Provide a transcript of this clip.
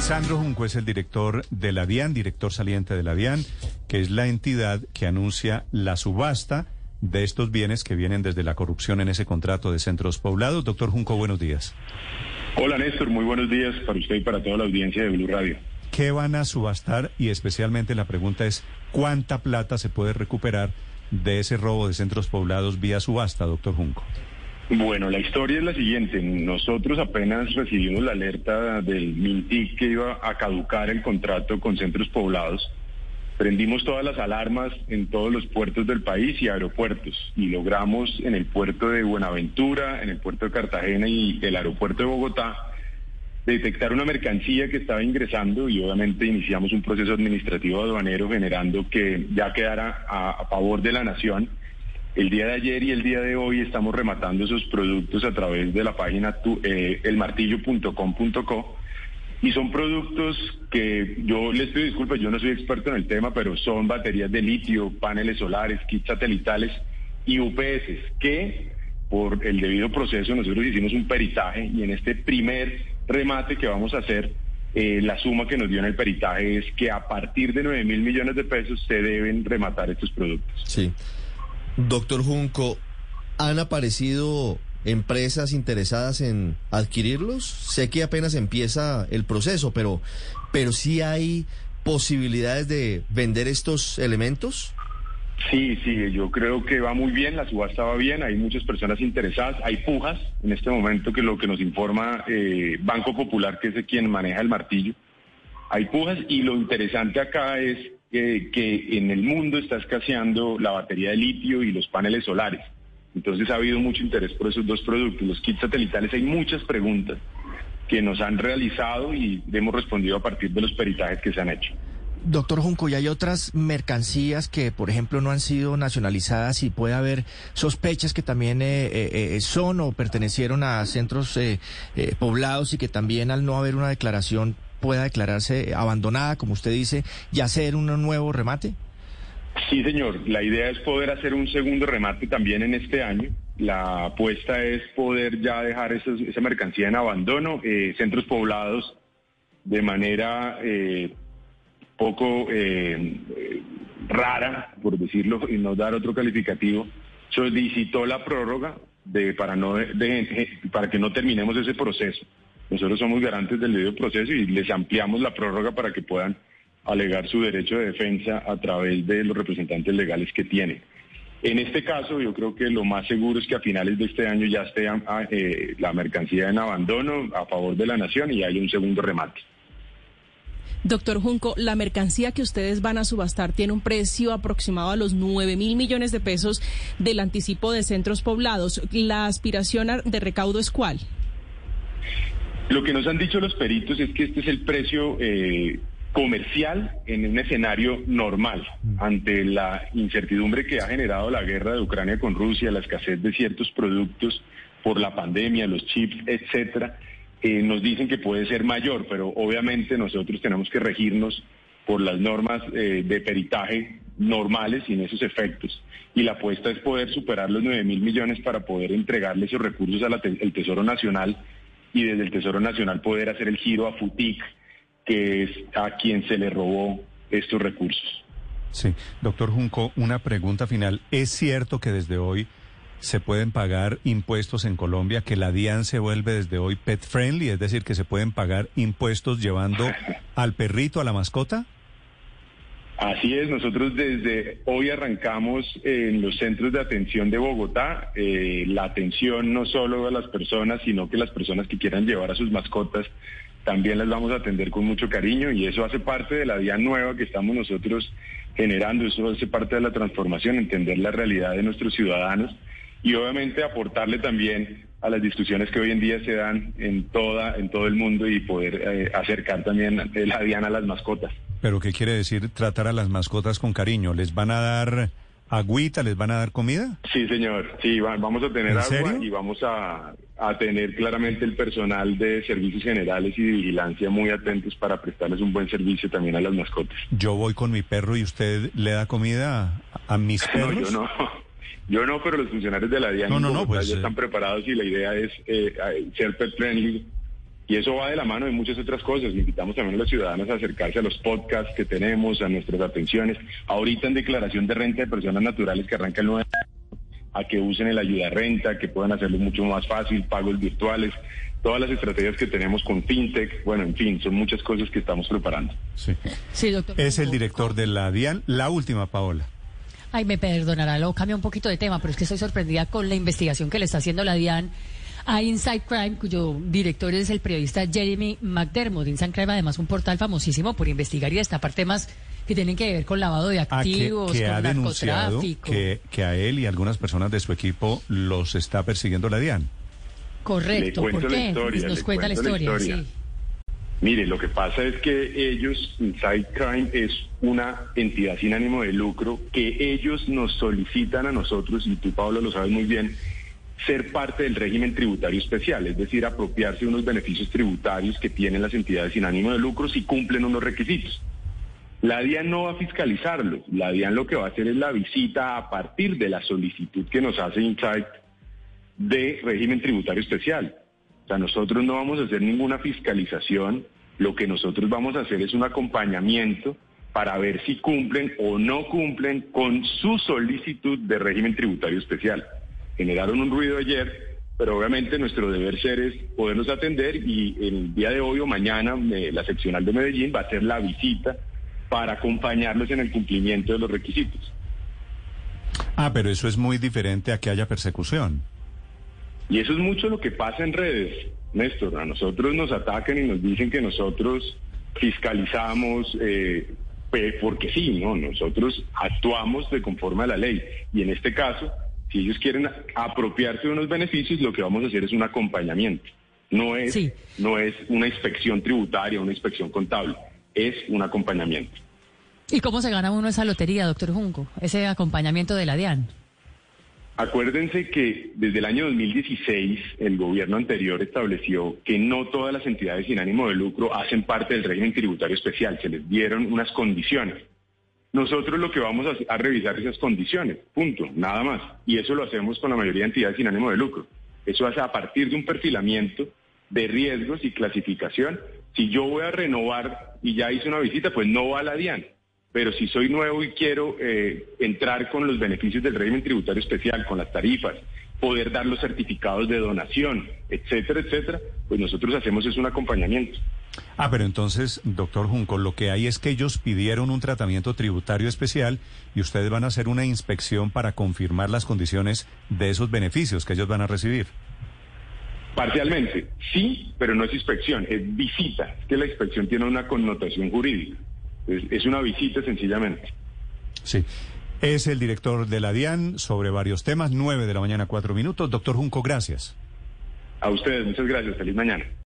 Lisandro Junco es el director de la DIAN, director saliente de la DIAN, que es la entidad que anuncia la subasta de estos bienes que vienen desde la corrupción en ese contrato de centros poblados. Doctor Junco, buenos días. Hola Néstor, muy buenos días para usted y para toda la audiencia de Blue Radio. ¿Qué van a subastar? Y especialmente la pregunta es, ¿cuánta plata se puede recuperar de ese robo de centros poblados vía subasta, doctor Junco? Bueno, la historia es la siguiente. Nosotros apenas recibimos la alerta del MINTIC que iba a caducar el contrato con centros poblados. Prendimos todas las alarmas en todos los puertos del país y aeropuertos y logramos en el puerto de Buenaventura, en el puerto de Cartagena y el aeropuerto de Bogotá detectar una mercancía que estaba ingresando y obviamente iniciamos un proceso administrativo aduanero generando que ya quedara a, favor de la nación. El día de ayer y el día de hoy estamos rematando esos productos a través de la página eh, elmartillo.com.co y son productos que yo les pido disculpas, yo no soy experto en el tema, pero son baterías de litio, paneles solares, kits satelitales y UPS que por el debido proceso nosotros hicimos un peritaje y en este primer remate que vamos a hacer, eh, la suma que nos dio en el peritaje es que a partir de 9 mil millones de pesos se deben rematar estos productos. Sí. Doctor Junco, ¿han aparecido empresas interesadas en adquirirlos? Sé que apenas empieza el proceso, pero, pero sí hay posibilidades de vender estos elementos. Sí, sí, yo creo que va muy bien, la subasta va bien, hay muchas personas interesadas, hay pujas en este momento que lo que nos informa eh, Banco Popular, que es quien maneja el martillo, hay pujas y lo interesante acá es que en el mundo está escaseando la batería de litio y los paneles solares. Entonces ha habido mucho interés por esos dos productos. Los kits satelitales hay muchas preguntas que nos han realizado y hemos respondido a partir de los peritajes que se han hecho. Doctor Junco, ¿y hay otras mercancías que, por ejemplo, no han sido nacionalizadas y puede haber sospechas que también eh, eh, eh, son o pertenecieron a centros poblados y que también al no haber una declaración pueda declararse abandonada, como usted dice, y hacer un nuevo remate? Sí, señor. La idea es poder hacer un segundo remate también en este año. La apuesta es poder ya dejar esa mercancía en abandono, centros poblados de manera poco eh, rara, por decirlo, y no dar otro calificativo, solicitó la prórroga de, para, no, para que no terminemos ese proceso. Nosotros somos garantes del debido proceso y les ampliamos la prórroga para que puedan alegar su derecho de defensa a través de los representantes legales que tienen. En este caso, yo creo que lo más seguro es que a finales de este año ya esté ah, eh, la mercancía en abandono a favor de la nación y haya un segundo remate. Doctor Junco, la mercancía que ustedes van a subastar tiene un precio aproximado a los 9 mil millones de pesos del anticipo de centros poblados. ¿La aspiración de recaudo es cuál? Lo que nos han dicho los peritos es que este es el precio eh, comercial en un escenario normal ante la incertidumbre que ha generado la guerra de Ucrania con Rusia, la escasez de ciertos productos por la pandemia, los chips, etcétera eh, nos dicen que puede ser mayor, pero obviamente nosotros tenemos que regirnos por las normas eh, de peritaje normales sin esos efectos. Y la apuesta es poder superar los 9 mil millones para poder entregarle esos recursos al Tesoro Nacional y desde el Tesoro Nacional poder hacer el giro a FUTIC, que es a quien se le robó estos recursos. Sí, doctor Junco, una pregunta final. ¿Es cierto que desde hoy se pueden pagar impuestos en Colombia, que la DIAN se vuelve desde hoy pet friendly, es decir, que se pueden pagar impuestos llevando al perrito, a la mascota? Así es, nosotros desde hoy arrancamos en los centros de atención de Bogotá eh, la atención no solo a las personas, sino que las personas que quieran llevar a sus mascotas también las vamos a atender con mucho cariño y eso hace parte de la DIAN nueva que estamos nosotros generando, eso hace parte de la transformación, entender la realidad de nuestros ciudadanos y obviamente aportarle también a las discusiones que hoy en día se dan en toda en todo el mundo y poder eh, acercar también la diana a las mascotas. Pero qué quiere decir tratar a las mascotas con cariño? ¿Les van a dar agüita, les van a dar comida? Sí, señor. Sí, vamos a tener agua y vamos a, a tener claramente el personal de servicios generales y vigilancia muy atentos para prestarles un buen servicio también a las mascotas. Yo voy con mi perro y usted le da comida a mis perros. No, yo no. Yo no, pero los funcionarios de la DIAN no, no, pues, ya están eh. preparados y la idea es eh, ser pet friendly Y eso va de la mano de muchas otras cosas. Invitamos también a los ciudadanos a acercarse a los podcasts que tenemos, a nuestras atenciones. Ahorita en declaración de renta de personas naturales que arranca el 9 a que usen el ayuda renta, que puedan hacerlo mucho más fácil, pagos virtuales, todas las estrategias que tenemos con FinTech, bueno, en fin, son muchas cosas que estamos preparando. Sí. Sí, doctor. Es el director de la DIAN. La última, Paola. Ay, me perdonará, lo cambio un poquito de tema, pero es que estoy sorprendida con la investigación que le está haciendo la DIAN a Inside Crime, cuyo director es el periodista Jeremy McDermott. Inside Crime, además, un portal famosísimo por investigar y destapar temas que tienen que ver con lavado de Ah, que, activos, que con ha denunciado narcotráfico. que, que a él y algunas personas de su equipo los está persiguiendo la DIAN. Correcto, ¿por qué? historia, Nos cuenta la historia, historia. sí. Mire, lo que pasa es que ellos, Inside Crime, es una entidad sin ánimo de lucro que ellos nos solicitan a nosotros, y tú, Pablo, lo sabes muy bien, ser parte del régimen tributario especial, es decir, apropiarse de unos beneficios tributarios que tienen las entidades sin ánimo de lucro si cumplen unos requisitos. La DIAN no va a fiscalizarlo, la DIAN lo que va a hacer es la visita a partir de la solicitud que nos hace Insight de régimen tributario especial. O sea, nosotros no vamos a hacer ninguna fiscalización, lo que nosotros vamos a hacer es un acompañamiento para ver si cumplen o no cumplen con su solicitud de régimen tributario especial. Generaron un ruido ayer, pero obviamente nuestro deber ser es poderlos atender y el día de hoy o mañana eh, la seccional de Medellín va a hacer la visita para acompañarlos en el cumplimiento de los requisitos. Ah, pero eso es muy diferente a que haya persecución. Y eso es mucho lo que pasa en redes, Néstor. A nosotros nos atacan y nos dicen que nosotros fiscalizamos, eh, pe- porque sí, ¿no? Nosotros actuamos de conforme a la ley. Y en este caso, si ellos quieren apropiarse de unos beneficios, lo que vamos a hacer es un acompañamiento. No es, Sí. no es una inspección tributaria, una inspección contable, es un acompañamiento. ¿Y cómo se gana uno esa lotería, doctor Junco? Ese acompañamiento de la DIAN. Acuérdense que desde el año 2016 el gobierno anterior estableció que no todas las entidades sin ánimo de lucro hacen parte del régimen tributario especial, se les dieron unas condiciones. Nosotros lo que vamos a, revisar esas condiciones, punto, nada más. Y eso lo hacemos con la mayoría de entidades sin ánimo de lucro. Eso hace a partir de un perfilamiento de riesgos y clasificación. Si yo voy a renovar y ya hice una visita, pues no va a la DIAN. Pero si soy nuevo y quiero eh, entrar con los beneficios del régimen tributario especial, con las tarifas, poder dar los certificados de donación, etcétera, etcétera, pues nosotros hacemos es un acompañamiento. Ah, pero entonces, doctor Junco, lo que hay es que ellos pidieron un tratamiento tributario especial y ustedes van a hacer una inspección para confirmar las condiciones de esos beneficios que ellos van a recibir. Parcialmente, sí, pero no es inspección, es visita. Es que la inspección tiene una connotación jurídica. Es, es una visita sencillamente. Sí. Es el director de la DIAN sobre varios temas, nueve de la mañana, cuatro minutos. Doctor Junco, gracias. A ustedes, muchas gracias. Feliz mañana.